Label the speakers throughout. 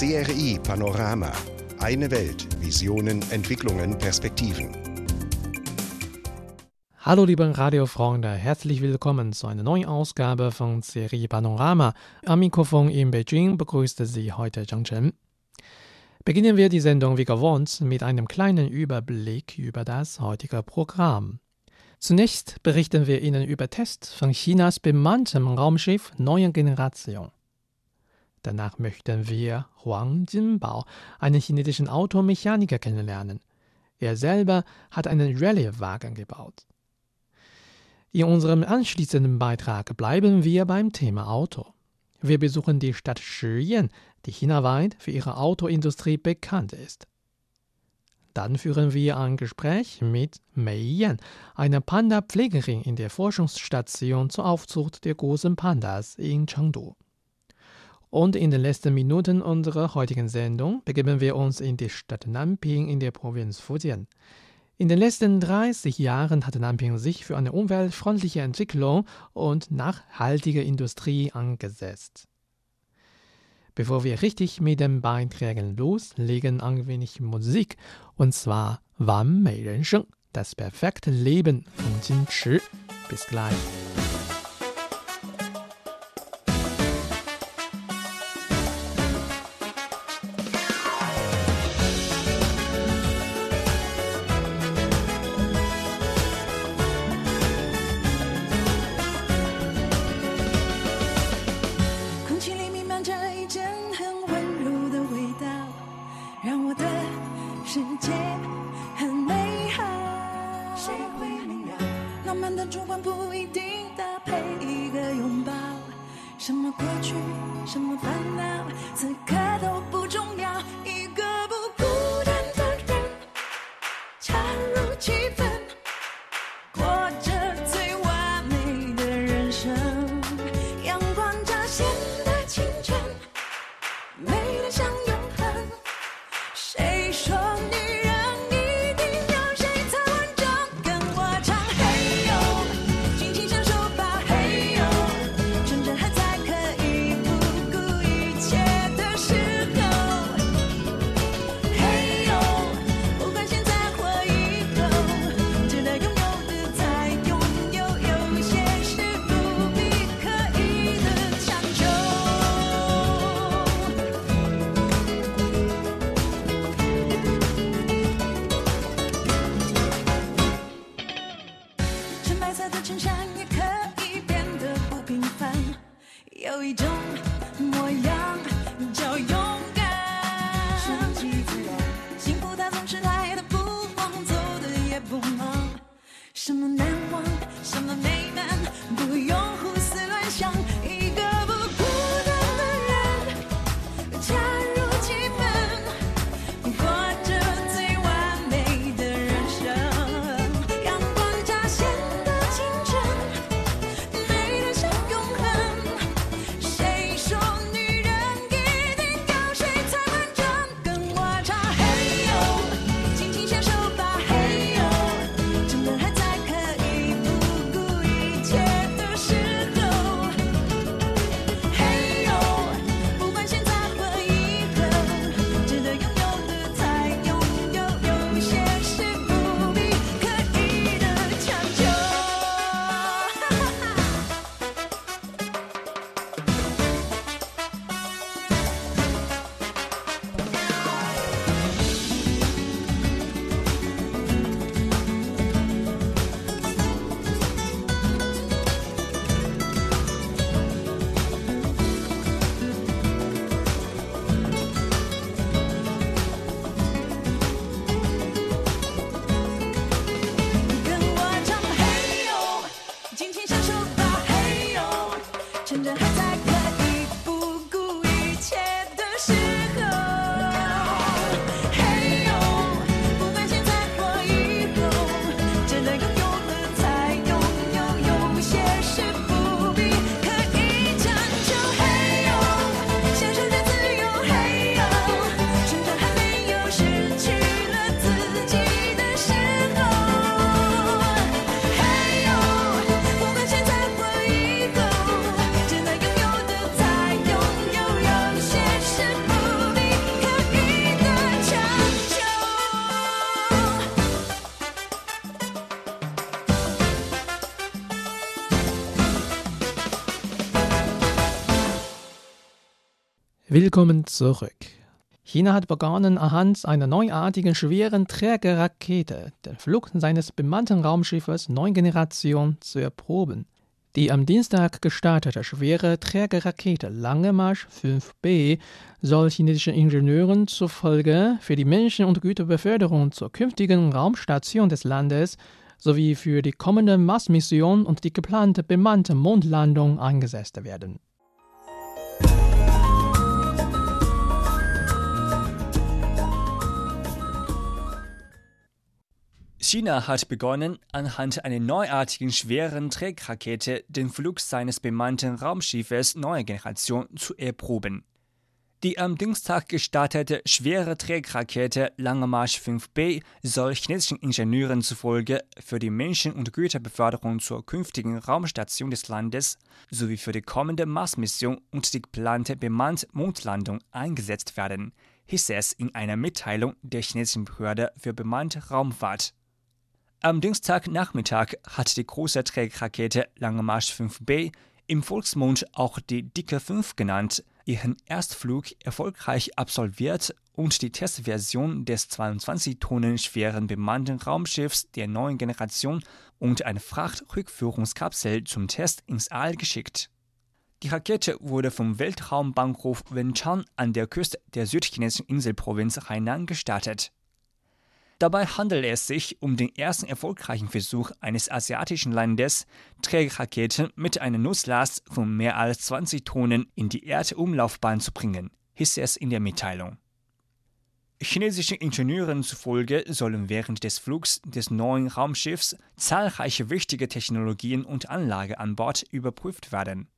Speaker 1: CRI Panorama. Eine Welt. Visionen, Entwicklungen, Perspektiven.
Speaker 2: Hallo liebe Radiofreunde, herzlich willkommen zu einer neuen Ausgabe von CRI Panorama. Am Mikrofon in Beijing begrüßte Sie heute Zhang Chen. Beginnen wir die Sendung wie gewohnt mit einem kleinen Überblick über das heutige Programm. Zunächst berichten wir Ihnen über Tests von Chinas bemanntem Raumschiff neuen Generation. Danach möchten wir Huang Jinbao, einen chinesischen Automechaniker, kennenlernen. Er selber hat einen Rallye-Wagen gebaut. In unserem anschließenden Beitrag bleiben wir beim Thema Auto. Wir besuchen die Stadt Shiyan, die chinaweit für ihre Autoindustrie bekannt ist. Dann führen wir ein Gespräch mit Mei Yan, einer Panda-Pflegerin in der Forschungsstation zur Aufzucht der großen Pandas in Chengdu. Und in den letzten Minuten unserer heutigen Sendung begeben wir uns in die Stadt Nanping in der Provinz Fujian. In den letzten 30 Jahren hat Nanping sich für eine umweltfreundliche Entwicklung und nachhaltige Industrie angesetzt. Bevor wir richtig mit den Beiträgen loslegen, ein wenig Musik, und zwar Wan Mei Ren Sheng, das perfekte Leben von Jin Chi. Bis gleich.
Speaker 3: Willkommen zurück. China hat begonnen, anhand einer neuartigen schweren Trägerrakete den Flug seines bemannten Raumschiffes neuen Generation zu erproben. Die am Dienstag gestartete schwere Trägerrakete Lange Marsch 5B soll chinesischen Ingenieuren zufolge für die Menschen- und Güterbeförderung zur künftigen Raumstation des Landes sowie für die kommende Mars-Mission und die geplante bemannte Mondlandung eingesetzt werden.
Speaker 4: China hat begonnen, anhand einer neuartigen schweren Trägrakete den Flug seines bemannten Raumschiffes neuer Generation zu erproben. Die am Dienstag gestartete schwere Trägrakete Lange Marsch 5B soll chinesischen Ingenieuren zufolge für die Menschen- und Güterbeförderung zur künftigen Raumstation des Landes sowie für die kommende Mars-Mission und die geplante bemannte Mondlandung eingesetzt werden, hieß es in einer Mitteilung der chinesischen Behörde für bemannte Raumfahrt. Am Dienstagnachmittag hat die große Trägrakete Lange Marsch 5B, im Volksmund auch die Dicke 5 genannt, ihren Erstflug erfolgreich absolviert und die Testversion des 22 Tonnen schweren bemannten Raumschiffs der neuen Generation und eine Frachtrückführungskapsel zum Test ins All geschickt. Die Rakete wurde vom Weltraumbahnhof Wenchang an der Küste der südchinesischen Inselprovinz Hainan gestartet. Dabei handelt es sich um den ersten erfolgreichen Versuch eines asiatischen Landes, Trägerraketen mit einer Nusslast von mehr als 20 Tonnen in die Erdumlaufbahn zu bringen, hieß es in der Mitteilung. Chinesischen Ingenieuren zufolge sollen während des Flugs des neuen Raumschiffs zahlreiche wichtige Technologien und Anlagen an Bord überprüft werden.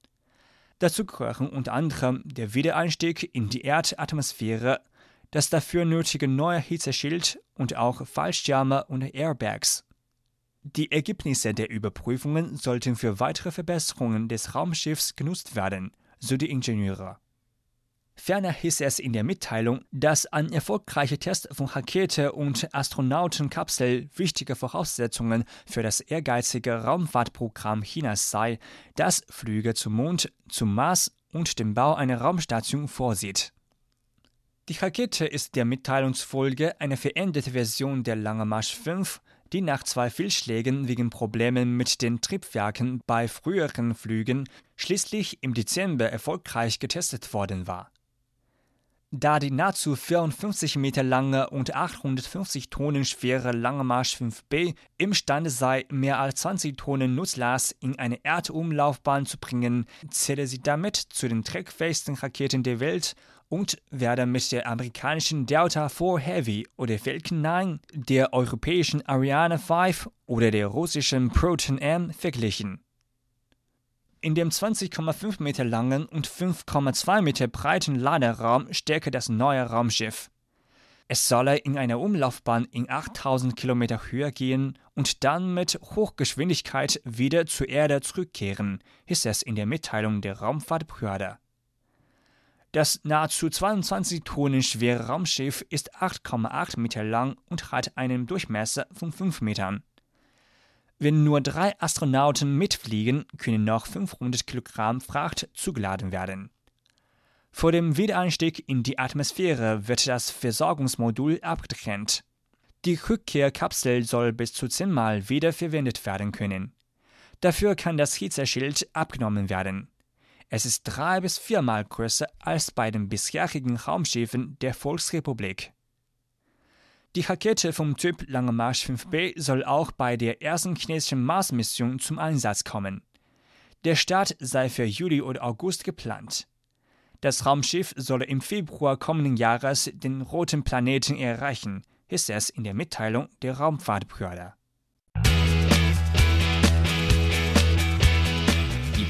Speaker 4: Dazu gehören unter anderem der Wiedereinstieg in die Erdatmosphäre das dafür nötige neue Hitzeschild und auch Fallschirme und Airbags. Die Ergebnisse der Überprüfungen sollten für weitere Verbesserungen des Raumschiffs genutzt werden, so die Ingenieure. Ferner hieß es in der Mitteilung, dass ein erfolgreicher Test von Rakete und Astronautenkapsel wichtige Voraussetzungen für das ehrgeizige Raumfahrtprogramm Chinas sei, das Flüge zum Mond, zum Mars und den Bau einer Raumstation vorsieht. Die Rakete ist der Mitteilung zufolge eine veränderte Version der Lange Marsch 5, die nach zwei Fehlschlägen wegen Problemen mit den Triebwerken bei früheren Flügen schließlich im Dezember erfolgreich getestet worden war. Da die nahezu 54 Meter lange und 850 Tonnen schwere Lange Marsch 5B imstande sei, mehr als 20 Tonnen Nutzlast in eine Erdumlaufbahn zu bringen, zähle sie damit zu den trägfähigsten Raketen der Welt und werde mit der amerikanischen Delta IV Heavy oder Falcon 9, der europäischen Ariane 5 oder der russischen Proton M verglichen. In dem 20,5 Meter langen und 5,2 Meter breiten Laderaum stecke das neue Raumschiff. Es solle in einer Umlaufbahn in 8000 Kilometer Höhe gehen und dann mit Hochgeschwindigkeit wieder zur Erde zurückkehren, hieß es in der Mitteilung der Raumfahrtbehörde. Das nahezu 22 Tonnen schwere Raumschiff ist 8,8 Meter lang und hat einen Durchmesser von 5 Metern. Wenn nur drei Astronauten mitfliegen, können noch 500 Kilogramm Fracht zugeladen werden. Vor dem Wiedereinstieg in die Atmosphäre wird das Versorgungsmodul abgetrennt. Die Rückkehrkapsel soll bis zu zehnmal wieder verwendet werden können. Dafür kann das Hitzeschild abgenommen werden. Es ist drei bis viermal größer als bei den bisherigen Raumschiffen der Volksrepublik. Die Rakete vom Typ Lange Marsch 5B soll auch bei der ersten chinesischen Mars-Mission zum Einsatz kommen. Der Start sei für Juli oder August geplant. Das Raumschiff solle im Februar kommenden Jahres den roten Planeten erreichen, hieß es in der Mitteilung der Raumfahrtbehörde.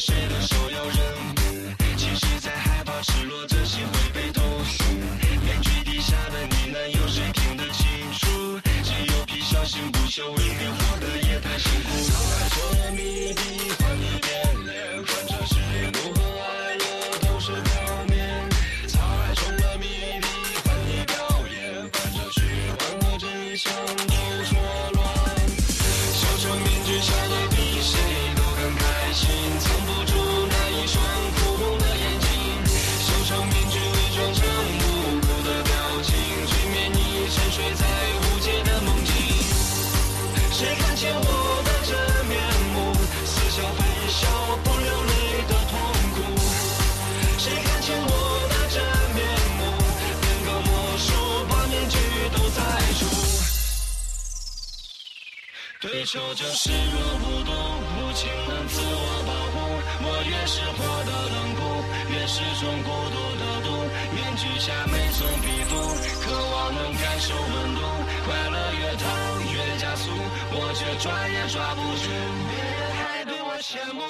Speaker 5: 谁的手要扔？其实，在害怕、失落、窒息、会被痛。面具底下的呢喃有谁听得清楚？只有皮笑，心不休，未必活得也太辛苦。就视若无睹，不轻能自我保护。我越是活得冷酷，越是种孤独的毒。面具下每寸皮肤，渴望能感受温度。快乐越烫越加速，我却抓也抓不住。别人还对我羡慕。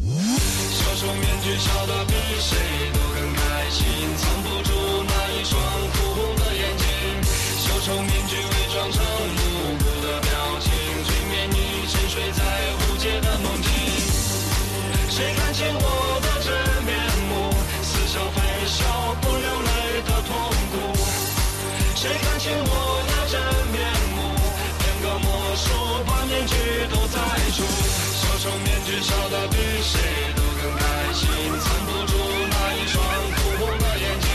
Speaker 5: 小丑面具笑得比谁都更开心，藏不住那一双哭红的眼睛。小丑面具伪装成无辜的表情，催眠你沉睡在无解的梦境。谁看清我的真面目？似笑非笑，不流泪的痛苦。谁看清我的真面目？变个魔术，把面具都摘除。小丑面具笑得比谁都更开心，藏不住那一双哭红的眼睛。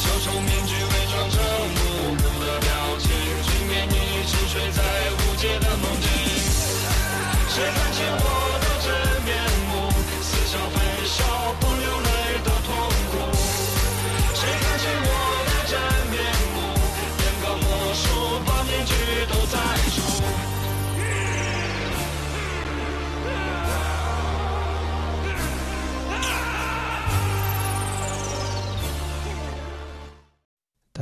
Speaker 5: 小丑面具伪装成无辜的表情，催眠你沉睡在无解的梦境。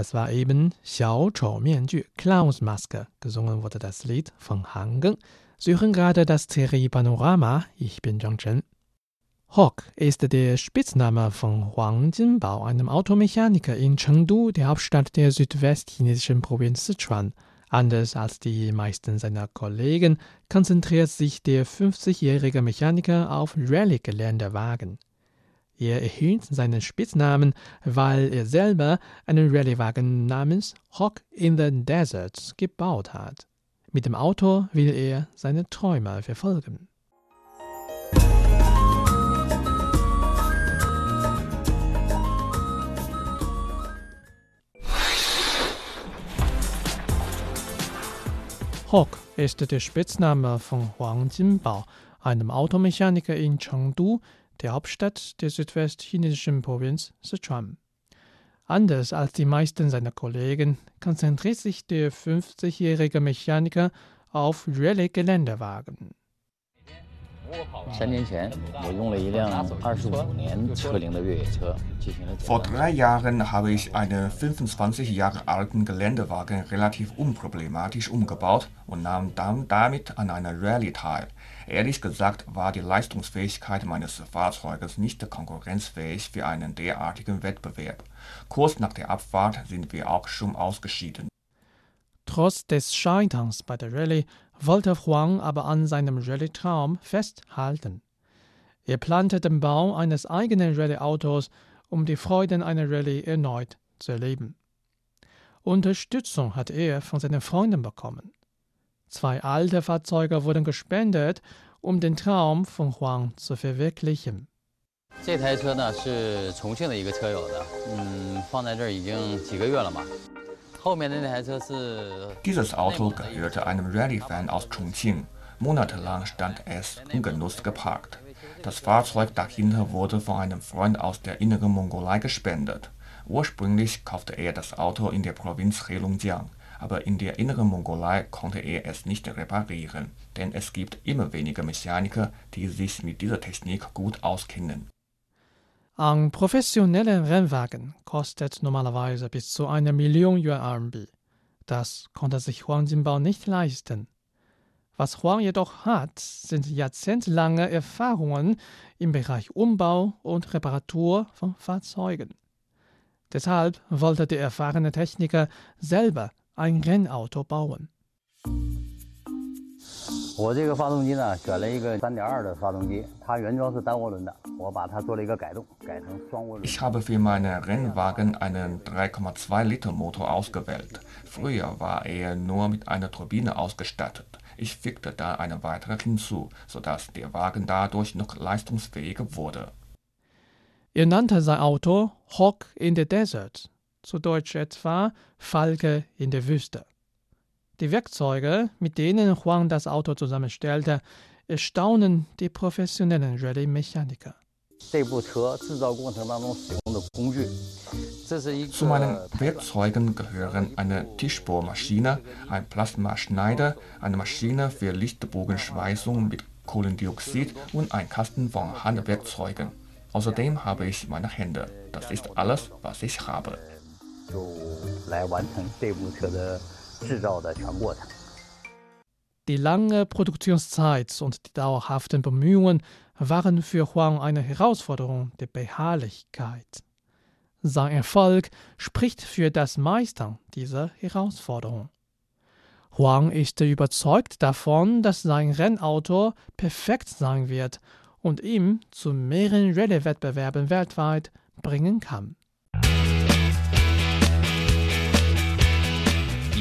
Speaker 3: Das war eben Xiao Chou Mianju, Clownsmaske. Gesungen wurde das Lied von Han Geng. Sie hören gerade das Serie Panorama. Ich bin Zhang Chen. Hawk ist der Spitzname von Huang Jinbao, einem Automechaniker in Chengdu, der Hauptstadt der südwestchinesischen Provinz Sichuan. Anders als die meisten seiner Kollegen konzentriert sich der 50-jährige Mechaniker auf Rallye-Geländewagen. Er erhielt seinen Spitznamen, weil er selber einen Rallyewagen namens Hawk in the Desert gebaut hat. Mit dem Auto will er seine Träume verfolgen. Hawk ist der Spitzname von Huang Jinbao, einem Automechaniker in Chengdu, der Hauptstadt der südwestchinesischen Provinz Sichuan. Anders als die meisten seiner Kollegen konzentriert sich der 50-jährige Mechaniker auf Rallye-Geländewagen.
Speaker 6: Vor drei Jahren habe ich einen 25 Jahre alten Geländewagen relativ unproblematisch umgebaut und nahm damit an einer Rallye teil. Ehrlich gesagt war die Leistungsfähigkeit meines Fahrzeuges nicht konkurrenzfähig für einen derartigen Wettbewerb. Kurz nach der Abfahrt sind wir auch schon ausgeschieden.
Speaker 3: Trotz des Scheiterns bei der Rallye wollte Huang aber an seinem Rallye-Traum festhalten. Er plante den Bau eines eigenen Rallye-Autos, um die Freuden einer Rallye erneut zu erleben. Unterstützung hat er von seinen Freunden bekommen. Zwei alte Fahrzeuge wurden gespendet, um den Traum von Huang zu verwirklichen.
Speaker 6: Dieses Auto gehörte einem Rallye-Fan aus Chongqing. Monatelang stand es ungenutzt geparkt. Das Fahrzeug dahinter wurde von einem Freund aus der inneren Mongolei gespendet. Ursprünglich kaufte er das Auto in der Provinz Heilongjiang aber in der inneren Mongolei konnte er es nicht reparieren, denn es gibt immer weniger Mechaniker, die sich mit dieser Technik gut auskennen.
Speaker 3: Ein professioneller Rennwagen kostet normalerweise bis zu einer Million Yuan RMB. Das konnte sich Huang Jinbao nicht leisten. Was Huang jedoch hat, sind jahrzehntelange Erfahrungen im Bereich Umbau und Reparatur von Fahrzeugen. Deshalb wollte der erfahrene Techniker selber ein Rennauto bauen.
Speaker 7: 我这个发动机呢，选了一个3.2的发动机，它原装是单涡轮的，我把它做了一个改动，改成双涡轮。
Speaker 6: Ich habe für meine Rennwagen einen 3,2 Liter Motor ausgewählt. Früher war er nur mit einer Turbine ausgestattet. Ich fügte da eine weitere hinzu, sodass der Wagen dadurch noch leistungsfähiger wurde.
Speaker 3: Er nannte sein Auto Hawk in the Desert, zu Deutsch etwa Falke in der Wüste. Die Werkzeuge, mit denen Huang das Auto zusammenstellte, erstaunen die professionellen Rallye-Mechaniker.
Speaker 6: Zu meinen Werkzeugen gehören eine Tischbohrmaschine, ein Plasmaschneider, eine Maschine für Lichtbogenschweißung mit Kohlendioxid und ein Kasten von Handwerkzeugen. Außerdem habe ich meine Hände. Das ist alles, was ich habe.
Speaker 7: 就来完成这部车的制造的全过程。
Speaker 3: Die lange Produktionszeit und die dauerhaften Bemühungen waren für Huang eine Herausforderung der Beharrlichkeit. Sein Erfolg spricht für das Meistern dieser Herausforderung. Huang ist überzeugt davon, dass sein Rennauto perfekt sein wird und ihm zu mehreren Rallye-Wettbewerben weltweit bringen kann.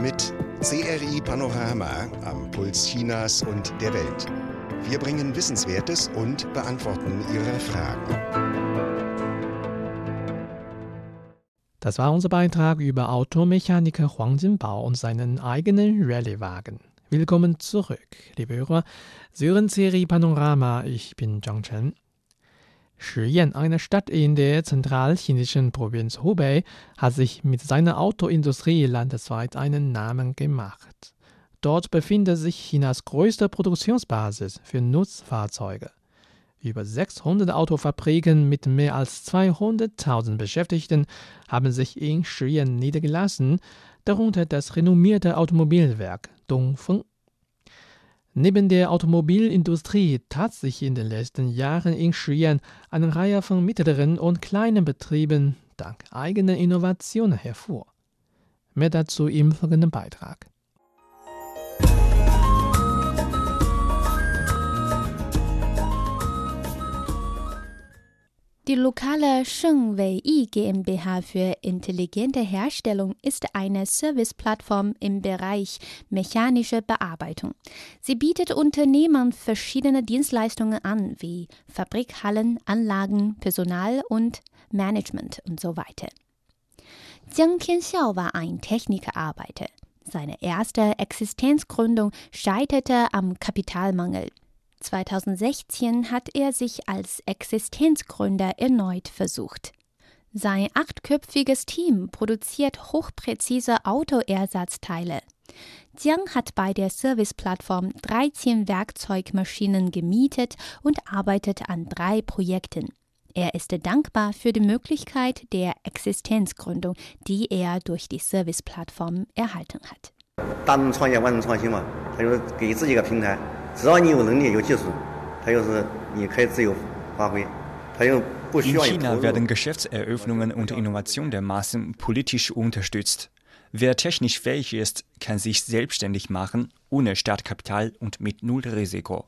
Speaker 1: Mit CRI Panorama am Puls Chinas und der Welt. Wir bringen Wissenswertes und beantworten Ihre Fragen.
Speaker 3: Das war unser Beitrag über Automechaniker Huang Jinbao und seinen eigenen Rallye-Wagen. Willkommen zurück, liebe Hörer. Sie hören Serie Panorama. Ich bin Zhang Chen. Shiyan, eine Stadt in der zentralchinesischen Provinz Hubei, hat sich mit seiner Autoindustrie landesweit einen Namen gemacht. Dort befindet sich Chinas größte Produktionsbasis für Nutzfahrzeuge. Über 600 Autofabriken mit mehr als 200.000 Beschäftigten haben sich in Shiyan niedergelassen, darunter das renommierte Automobilwerk Dongfeng. Neben der Automobilindustrie tat sich in den letzten Jahren in Shiyan eine Reihe von mittleren und kleinen Betrieben dank eigener Innovationen hervor. Mehr dazu im folgenden Beitrag.
Speaker 8: Die lokale Sheng Wei Yi GmbH für intelligente Herstellung ist eine Serviceplattform im Bereich mechanische Bearbeitung. Sie bietet Unternehmen verschiedene Dienstleistungen an, wie Fabrikhallen, Anlagen, Personal und Management und so weiter. Jiang Tianxiao war ein Technikerarbeiter. Seine erste Existenzgründung scheiterte am Kapitalmangel. 2016 hat er sich als Existenzgründer erneut versucht. Sein achtköpfiges Team produziert hochpräzise Autoersatzteile. Jiang hat bei der Serviceplattform 13 Werkzeugmaschinen gemietet und arbeitet an drei Projekten. Er ist dankbar für die Möglichkeit der Existenzgründung, die er durch die Serviceplattform erhalten hat.
Speaker 9: 大众创业万众创新嘛，他就是给自己一个平台，只要你有能力有技术，他就是你可以自由发挥，他又不需
Speaker 4: In
Speaker 9: 要你投
Speaker 4: China
Speaker 9: 入。
Speaker 4: werden Geschäftseröffnungen und Innovation der Massen politisch unterstützt. Wer technisch fähig ist, kann sich selbstständig machen, ohne Startkapital und mit null Risiko.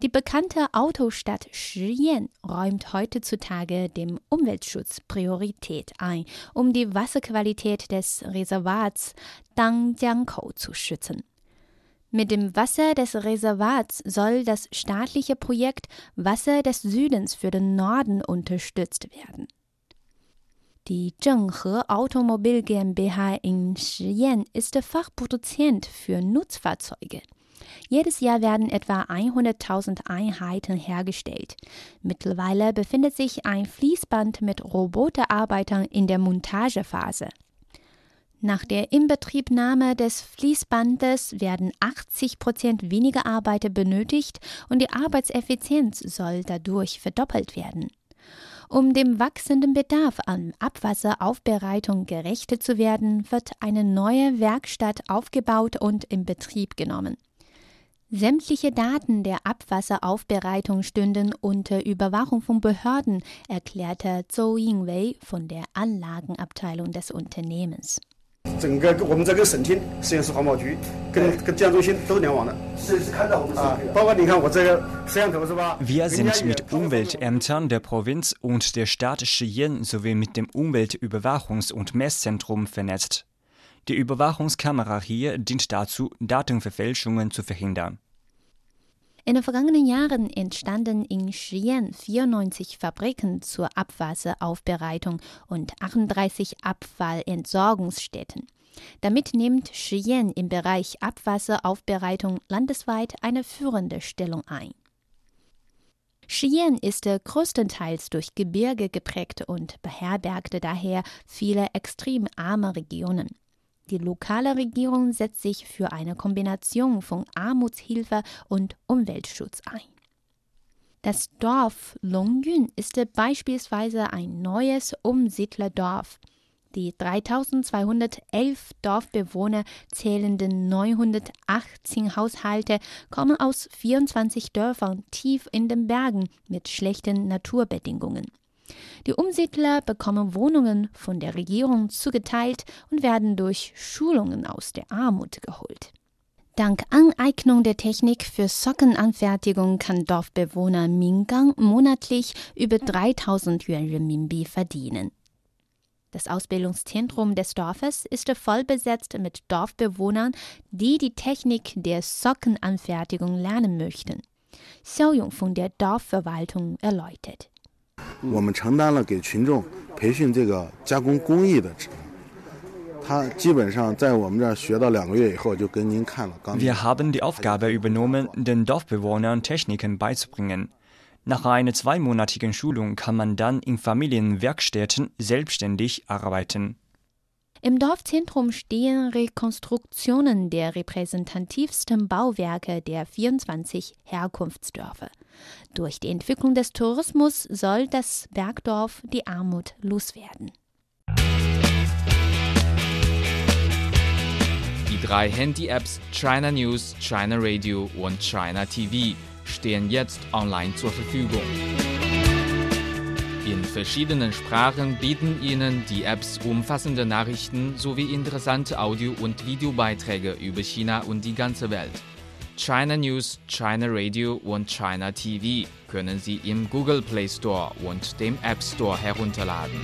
Speaker 8: Die bekannte Autostadt Shiyan räumt heutzutage dem Umweltschutz Priorität ein, um die Wasserqualität des Reservats Dangjiangkou zu schützen. Mit dem Wasser des Reservats soll das staatliche Projekt Wasser des Südens für den Norden unterstützt werden. Die Zhenghe Automobil GmbH in Shiyan ist Fachproduzent für Nutzfahrzeuge. Jedes Jahr werden etwa 100.000 Einheiten hergestellt. Mittlerweile befindet sich ein Fließband mit Roboterarbeitern in der Montagephase. Nach der Inbetriebnahme des Fließbandes werden 80 Prozent weniger Arbeiter benötigt und die Arbeitseffizienz soll dadurch verdoppelt werden. Um dem wachsenden Bedarf an Abwasseraufbereitung gerecht zu werden, wird eine neue Werkstatt aufgebaut und in Betrieb genommen. Sämtliche Daten der Abwasseraufbereitung stünden unter Überwachung von Behörden, erklärte Zhou Yingwei von der Anlagenabteilung des Unternehmens.
Speaker 10: 整个我们这个省厅实验室环保局跟跟江中心都是联网的，是是看到我们啊，包括你看我这个摄像头是吧？
Speaker 4: Wir
Speaker 10: 人家
Speaker 4: sind
Speaker 10: 也
Speaker 4: mit Umweltämtern der Provinz und der Stadt Cheyenne sowie mit dem Umweltüberwachungs- und Messzentrum vernetzt. Die Überwachungskamera hier dient dazu, Datenverfälschungen zu verhindern.
Speaker 8: In den vergangenen Jahren entstanden in Shiyan 94 Fabriken zur Abwasseraufbereitung und 38 Abfallentsorgungsstätten. Damit nimmt Shiyan im Bereich Abwasseraufbereitung landesweit eine führende Stellung ein. Shiyan ist größtenteils durch Gebirge geprägt und beherbergte daher viele extrem arme Regionen. Die lokale Regierung setzt sich für eine Kombination von Armutshilfe und Umweltschutz ein. Das Dorf Longyun ist beispielsweise ein neues Umsiedlerdorf. Die 3211 Dorfbewohner zählenden 918 Haushalte kommen aus 24 Dörfern tief in den Bergen mit schlechten Naturbedingungen. Die Umsiedler bekommen Wohnungen von der Regierung zugeteilt und werden durch Schulungen aus der Armut geholt. Dank Aneignung der Technik für Sockenanfertigung kann Dorfbewohner Mingang monatlich über 3000 Yuan Renminbi verdienen. Das Ausbildungszentrum des Dorfes ist voll besetzt mit Dorfbewohnern, die die Technik der Sockenanfertigung lernen möchten. Xiao Yong von der Dorfverwaltung erläutert.
Speaker 11: 我们承担了给群众培训这个加工工艺的职能。他基本上在我们这儿学到两个月以后，就跟您看了钢。
Speaker 4: Wir haben die Aufgabe übernommen, den Dorfbewohnern Techniken beizubringen. Nach einer zweimonatigen Schulung kann man dann in Familienwerkstätten selbstständig arbeiten.
Speaker 8: Im Dorfzentrum stehen Rekonstruktionen der repräsentativsten Bauwerke der 24 Herkunftsdörfer. Durch die Entwicklung des Tourismus soll das Bergdorf die Armut loswerden.
Speaker 12: Die drei Handy-Apps China News, China Radio und China TV stehen jetzt online zur Verfügung. In verschiedenen Sprachen bieten Ihnen die Apps umfassende Nachrichten sowie interessante Audio- und Videobeiträge über China und die ganze Welt. China News, China Radio und China TV können Sie im Google Play Store und dem App Store herunterladen.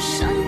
Speaker 2: 伤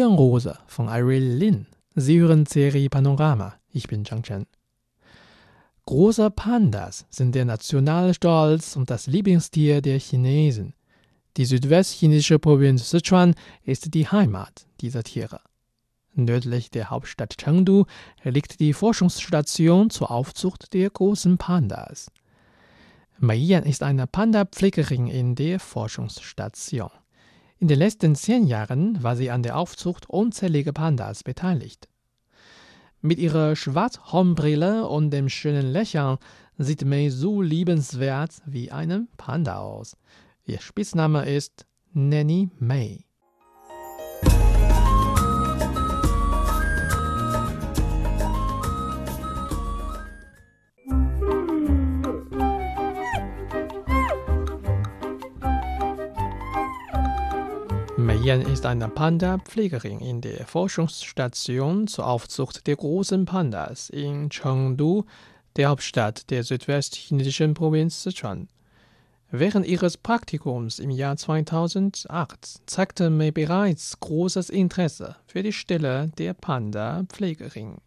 Speaker 3: Stirnrose von Irene Lin. Sie hören Serie Panorama. Ich bin Zhang Chen. Große Pandas sind der nationale Stolz und das Lieblingstier der Chinesen. Die südwestchinesische Provinz Sichuan ist die Heimat dieser Tiere. Nördlich der Hauptstadt Chengdu liegt die Forschungsstation zur Aufzucht der großen Pandas. Mei Yan ist eine Panda-Pflegerin in der Forschungsstation. In den letzten zehn Jahren war sie an der Aufzucht unzähliger Pandas beteiligt. Mit ihrer Schwarzhornbrille und dem schönen Lächeln sieht Mei so liebenswert wie einem Panda aus. Ihr Spitzname ist Nanny May. Yen ist eine Panda-Pflegerin in der Forschungsstation zur Aufzucht der großen Pandas in Chengdu, der Hauptstadt der südwestchinesischen Provinz Sichuan. Während ihres Praktikums im Jahr 2008 zeigte May bereits großes Interesse für die Stelle der Panda-Pflegerin.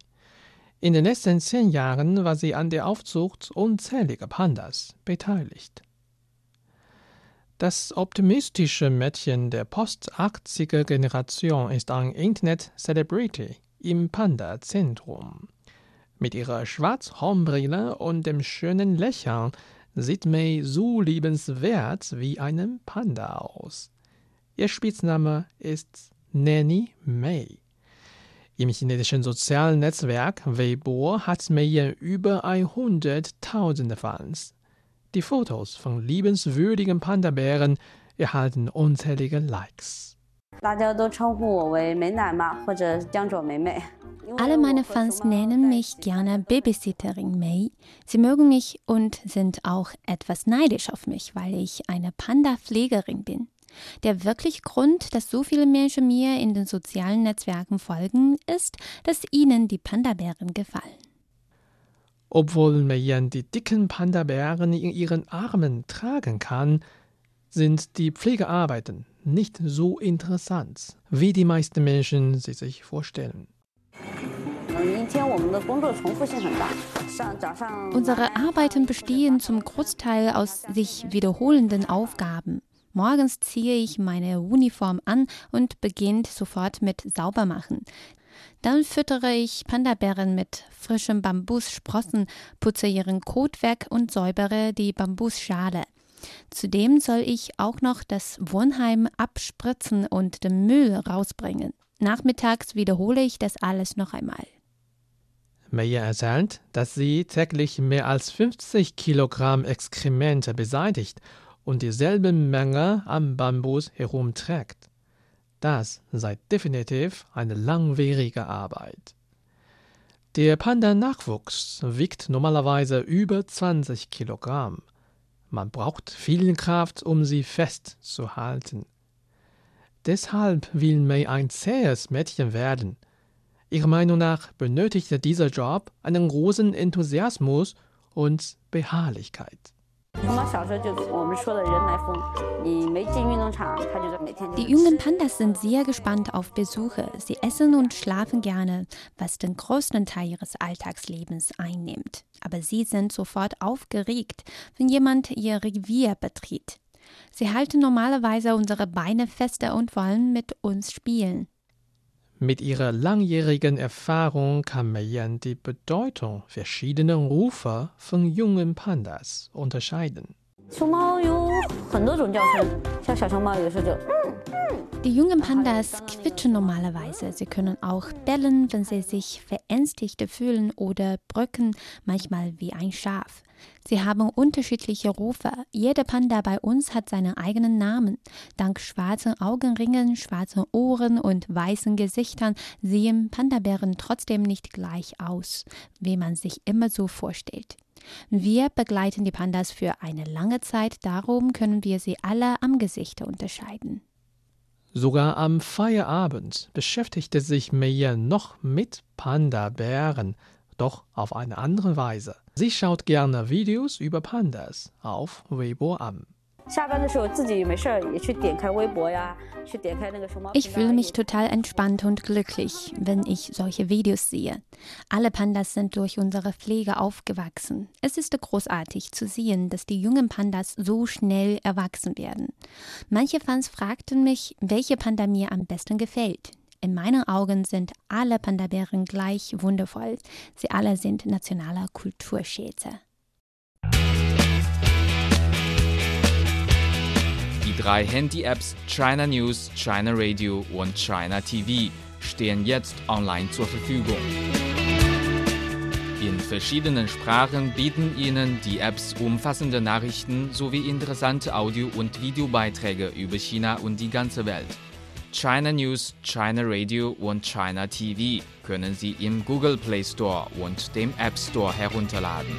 Speaker 3: In den letzten zehn Jahren war sie an der Aufzucht unzähliger Pandas beteiligt. Das optimistische Mädchen der post-80er Generation ist ein Internet-Celebrity im Panda-Zentrum. Mit ihrer Schwarzhornbrille und dem schönen Lächeln sieht May so liebenswert wie ein Panda aus. Ihr Spitzname ist Nanny May. Im chinesischen sozialen Netzwerk Weibo hat May über 100.000 Fans. Die Fotos von liebenswürdigen Panda-Bären erhalten unzählige Likes.
Speaker 8: Alle meine Fans nennen mich gerne Babysitterin May. Sie mögen mich und sind auch etwas neidisch auf mich, weil ich eine Panda-Pflegerin bin. Der wirklich Grund, dass so viele Menschen mir in den sozialen Netzwerken folgen, ist, dass ihnen die Panda-Bären gefallen.
Speaker 3: Obwohl Meiyan die dicken Panda-Bären in ihren Armen tragen kann, sind die Pflegearbeiten nicht so interessant, wie die meisten Menschen sie sich vorstellen.
Speaker 8: Unsere Arbeiten bestehen zum Großteil aus sich wiederholenden Aufgaben. Morgens ziehe ich meine Uniform an und beginne sofort mit Saubermachen. Dann füttere ich Pandabären mit frischem Bambussprossen, putze ihren Kot weg und säubere die Bambusschale. Zudem soll ich auch noch das Wohnheim abspritzen und den Müll rausbringen. Nachmittags wiederhole ich das alles noch einmal.
Speaker 3: Meyer erzählt, dass sie täglich mehr als 50 Kilogramm Exkremente beseitigt und dieselbe Menge am Bambus herumträgt. Das sei definitiv eine langwierige Arbeit. Der Panda-Nachwuchs wiegt normalerweise über 20 Kilogramm. Man braucht viel Kraft, um sie festzuhalten. Deshalb will May ein zähes Mädchen werden. Ihrer Meinung nach benötigte dieser Job einen großen Enthusiasmus und Beharrlichkeit.
Speaker 8: Die jungen Pandas sind sehr gespannt auf Besuche. Sie essen und schlafen gerne, was den größten Teil ihres Alltagslebens einnimmt. Aber sie sind sofort aufgeregt, wenn jemand ihr Revier betritt. Sie halten normalerweise unsere Beine fester und wollen mit uns spielen.
Speaker 3: Mit ihrer langjährigen Erfahrung kann Meiyan die Bedeutung verschiedener Rufe von jungen Pandas unterscheiden.
Speaker 8: Die jungen Pandas quietschen normalerweise. Sie können auch bellen, wenn sie sich verängstigt fühlen oder brücken, manchmal wie ein Schaf. Sie haben unterschiedliche Rufe. Jeder Panda bei uns hat seinen eigenen Namen. Dank schwarzen Augenringen, schwarzen Ohren und weißen Gesichtern sehen Pandabären trotzdem nicht gleich aus, wie man sich immer so vorstellt. Wir begleiten die Pandas für eine lange Zeit, darum können wir sie alle am Gesicht unterscheiden.
Speaker 3: Sogar am Feierabend beschäftigte sich Meyer noch mit Panda-Bären, doch auf eine andere Weise. Sie schaut gerne Videos über Pandas auf Weibo an.
Speaker 8: Ich fühle mich total entspannt und glücklich, wenn ich solche Videos sehe. Alle Pandas sind durch unsere Pflege aufgewachsen. Es ist großartig zu sehen, dass die jungen Pandas so schnell erwachsen werden. Manche Fans fragten mich, welche Panda mir am besten gefällt. In meinen Augen sind alle Pandabären gleich wundervoll. Sie alle sind nationale Kulturschätze.
Speaker 12: Die drei Handy-Apps China News, China Radio und China TV stehen jetzt online zur Verfügung. In verschiedenen Sprachen bieten Ihnen die Apps umfassende Nachrichten sowie interessante Audio- und Videobeiträge über China und die ganze Welt. China News, China Radio und China TV können Sie im Google Play Store und dem App Store herunterladen.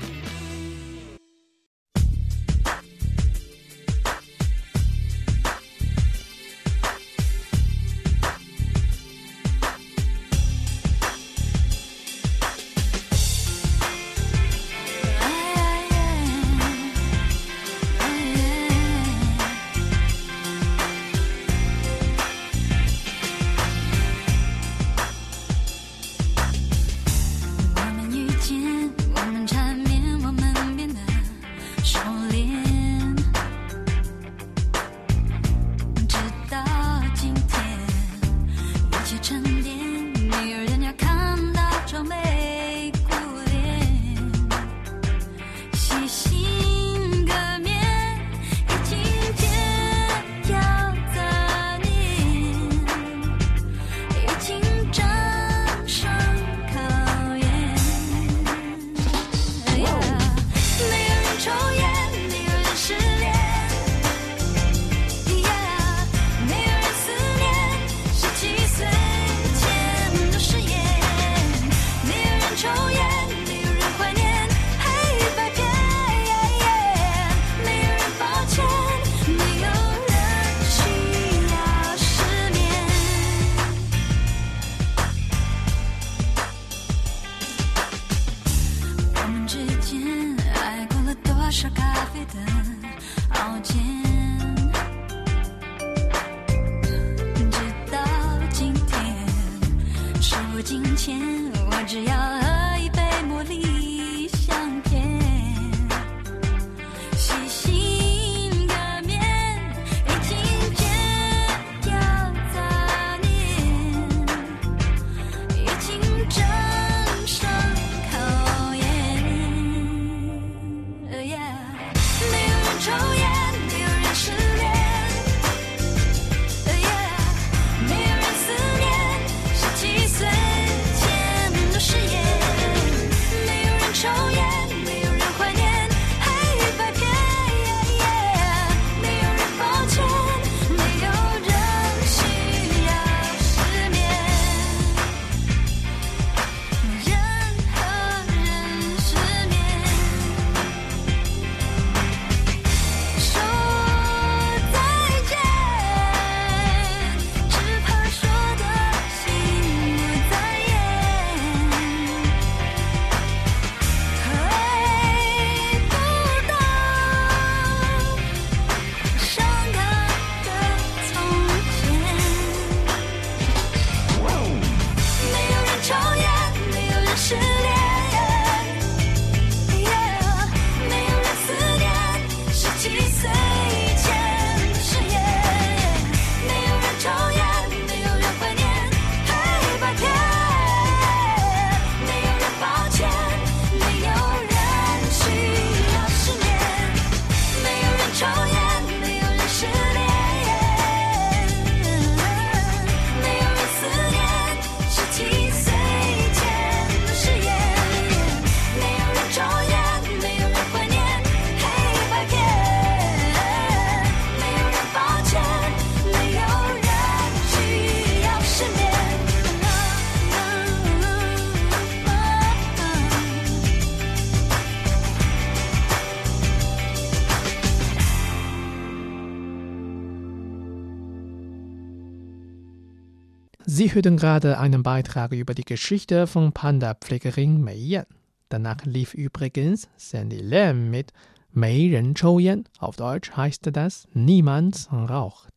Speaker 3: Sie hörten gerade einen Beitrag über die Geschichte von Panda-Pflegerin Mei Yan. Danach lief übrigens Sandy Lam mit Mei Ren Chou Yan. Auf Deutsch heißt das Niemand raucht.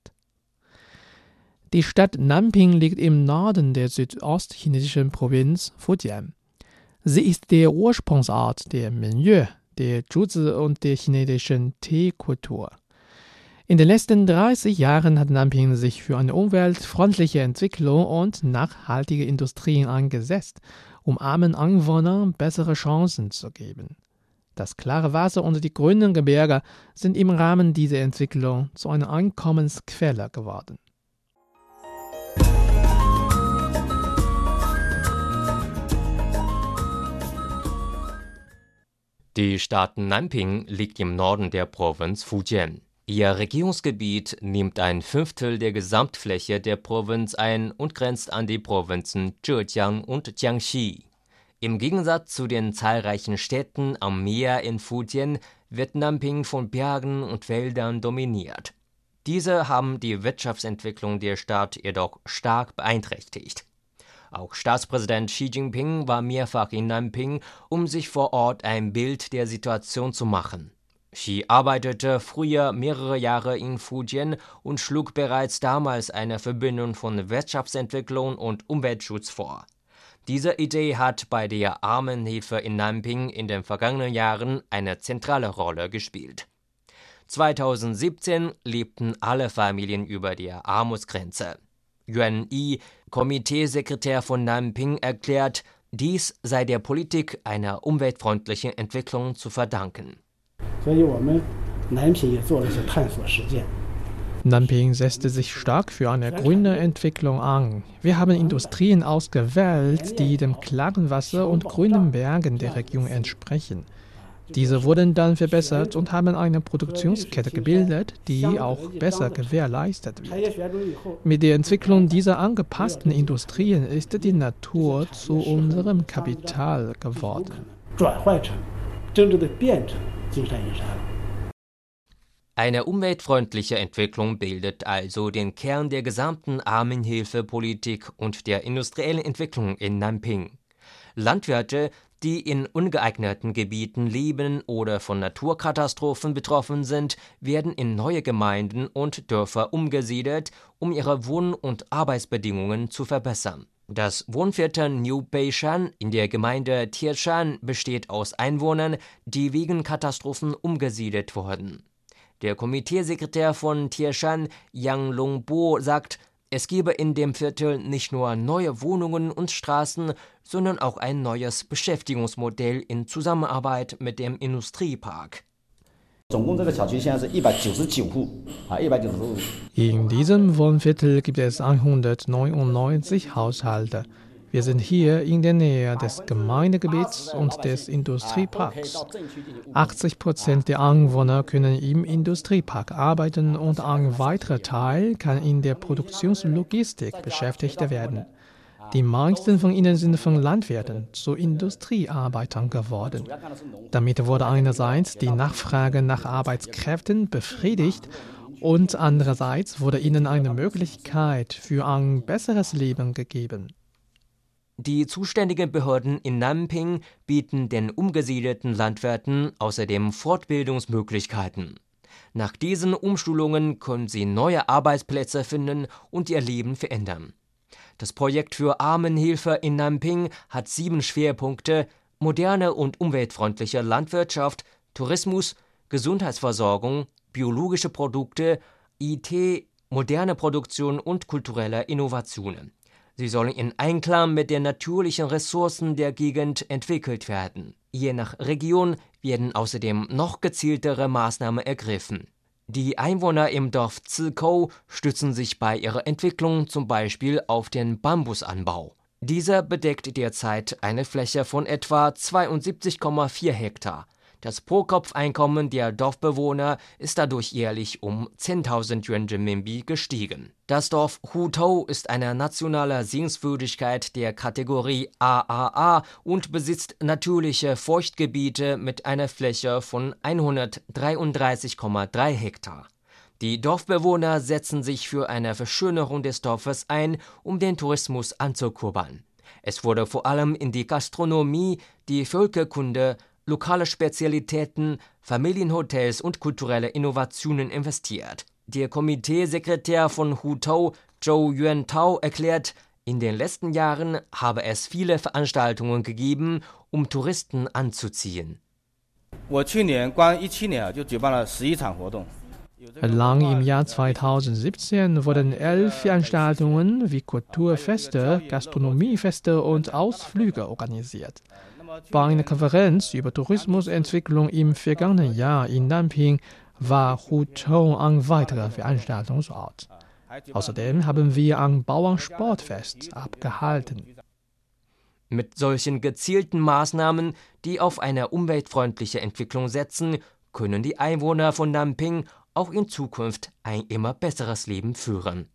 Speaker 3: Die Stadt Nanping liegt im Norden der südostchinesischen Provinz Fujian. Sie ist der Ursprungsort der Minyue, der Zhuzi und der chinesischen Teekultur. In den letzten 30 Jahren hat Nanping sich für eine umweltfreundliche Entwicklung und nachhaltige Industrien eingesetzt, um armen Anwohnern bessere Chancen zu geben. Das klare Wasser und die grünen Gebirge sind im Rahmen dieser Entwicklung zu einer Einkommensquelle geworden.
Speaker 13: Die Stadt Nanping liegt im Norden der Provinz Fujian. Ihr Regierungsgebiet nimmt ein Fünftel der Gesamtfläche der Provinz ein und grenzt an die Provinzen Zhejiang und Jiangxi. Im Gegensatz zu den zahlreichen Städten am Meer in Fujian wird Nanping von Bergen und Wäldern dominiert. Diese haben die Wirtschaftsentwicklung der Stadt jedoch stark beeinträchtigt. Auch Staatspräsident Xi Jinping war mehrfach in Nanping, um sich vor Ort ein Bild der Situation zu machen. Xi arbeitete früher mehrere Jahre in Fujian und schlug bereits damals eine Verbindung von Wirtschaftsentwicklung und Umweltschutz vor. Diese Idee hat bei der Armenhilfe in Nanping in den vergangenen Jahren eine zentrale Rolle gespielt. 2017 lebten alle Familien über der Armutsgrenze. Yuan Yi, Komiteesekretär von Nanping, erklärt, dies sei der Politik einer umweltfreundlichen Entwicklung zu verdanken.
Speaker 14: 所以我们南平也做了一些探索实践。
Speaker 3: Nanping setzte sich stark für eine grüne Entwicklung an. Wir haben Industrien ausgewählt, die dem klaren Wasser und grünen Bergen der Region entsprechen. Diese wurden dann verbessert und haben eine Produktionskette gebildet, die auch besser gewährleistet wird. Mit der Entwicklung dieser angepassten Industrien ist die Natur zu unserem Kapital geworden.
Speaker 14: 转换成真正的变成 zuständig haben.
Speaker 13: Eine umweltfreundliche Entwicklung bildet also den Kern der gesamten Armenhilfepolitik und der industriellen Entwicklung in Nanping. Landwirte, die in ungeeigneten Gebieten leben oder von Naturkatastrophen betroffen sind, werden in neue Gemeinden und Dörfer umgesiedelt, um ihre Wohn- und Arbeitsbedingungen zu verbessern. Das Wohnviertel New Beishan in der Gemeinde Tirshan besteht aus Einwohnern, die wegen Katastrophen umgesiedelt wurden. Der Komiteesekretär von Tirshan, Yang Longbo, sagt, es gebe in dem Viertel nicht nur neue Wohnungen und Straßen, sondern auch ein neues Beschäftigungsmodell in Zusammenarbeit mit dem Industriepark.
Speaker 3: In diesem Wohnviertel gibt es 199 Haushalte. Wir sind hier in der Nähe des Gemeindegebiets und des Industrieparks. 80 Prozent der Anwohner können im Industriepark arbeiten und ein weiterer Teil kann in der Produktionslogistik beschäftigt werden. Die meisten von ihnen sind von Landwirten zu Industriearbeitern geworden. Damit wurde einerseits die Nachfrage nach Arbeitskräften befriedigt und andererseits wurde ihnen eine Möglichkeit für ein besseres Leben gegeben.
Speaker 13: Die zuständigen Behörden in Nanping bieten den umgesiedelten Landwirten außerdem Fortbildungsmöglichkeiten. Nach diesen Umschulungen können sie neue Arbeitsplätze finden und ihr Leben verändern. Das Projekt für Armenhilfe in Nanping hat sieben Schwerpunkte: moderne und umweltfreundliche Landwirtschaft, Tourismus, Gesundheitsversorgung, biologische Produkte, IT, moderne Produktion und kulturelle Innovationen. Sie sollen in Einklang mit den natürlichen Ressourcen der Gegend entwickelt werden. Je nach Region werden außerdem noch gezieltere Maßnahmen ergriffen. Die Einwohner im Dorf Zikou stützen sich bei ihrer Entwicklung zum Beispiel auf den Bambusanbau. Dieser bedeckt derzeit eine Fläche von etwa 72,4 Hektar. Das Pro-Kopf-Einkommen der Dorfbewohner ist dadurch jährlich um 10.000 Yuan Renminbi gestiegen. Das Dorf Hutou ist eine nationale Sehenswürdigkeit der Kategorie AAA und besitzt natürliche Feuchtgebiete mit einer Fläche von 133,3 Hektar. Die Dorfbewohner setzen sich für eine Verschönerung des Dorfes ein, um den Tourismus anzukurbeln. Es wurde vor allem in die Gastronomie, die Völkerkunde, lokale Spezialitäten, Familienhotels und kulturelle Innovationen investiert. Der Komiteesekretär von Hutou, Zhou Yuantao, erklärt, in den letzten Jahren habe es viele Veranstaltungen gegeben, um Touristen anzuziehen.
Speaker 3: Lang im Jahr 2017 wurden elf Veranstaltungen wie Kulturfeste, Gastronomiefeste und Ausflüge organisiert. Bei einer Konferenz über Tourismusentwicklung im vergangenen Jahr in Nanping war Hutou ein weiterer Veranstaltungsort. Außerdem haben wir ein Bauernsportfest abgehalten.
Speaker 13: Mit solchen gezielten Maßnahmen, die auf eine umweltfreundliche Entwicklung setzen, können die Einwohner von Nanping auch in Zukunft ein immer besseres Leben führen.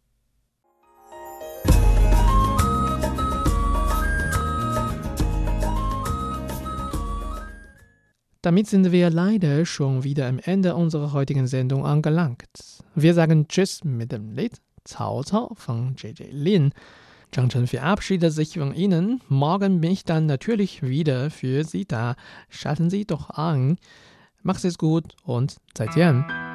Speaker 3: Damit sind wir leider schon wieder am Ende unserer heutigen Sendung angelangt. Wir sagen Tschüss mit dem Lied Cao Cao von JJ Lin. Zhang Chen verabschiedet sich von Ihnen. Morgen bin ich dann natürlich wieder für Sie da. Schalten Sie doch an. Macht es gut und 再见。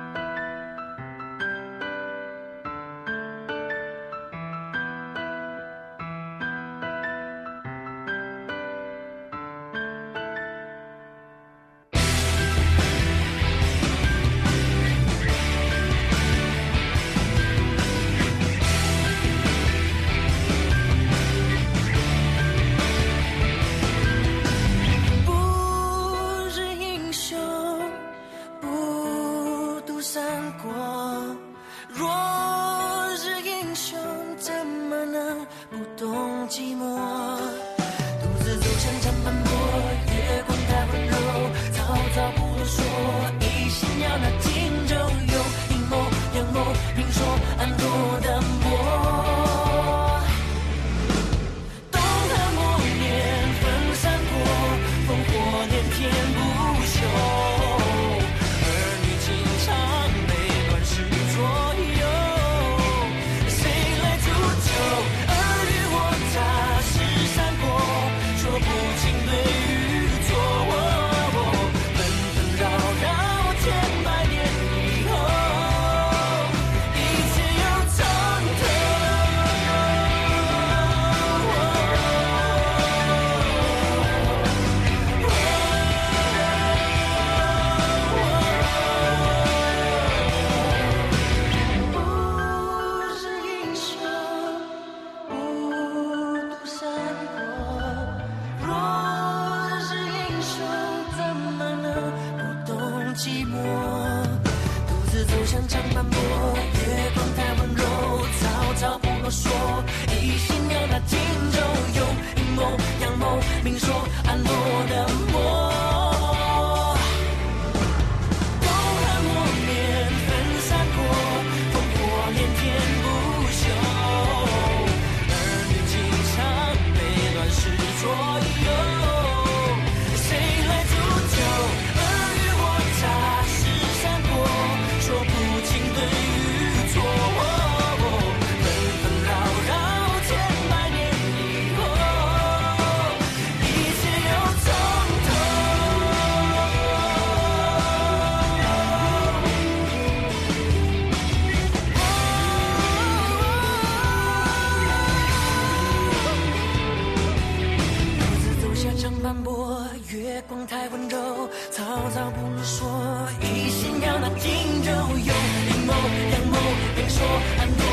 Speaker 2: 太温柔，曹操不如说一心要那荆州。
Speaker 5: 用阴谋，阳谋，别说安度。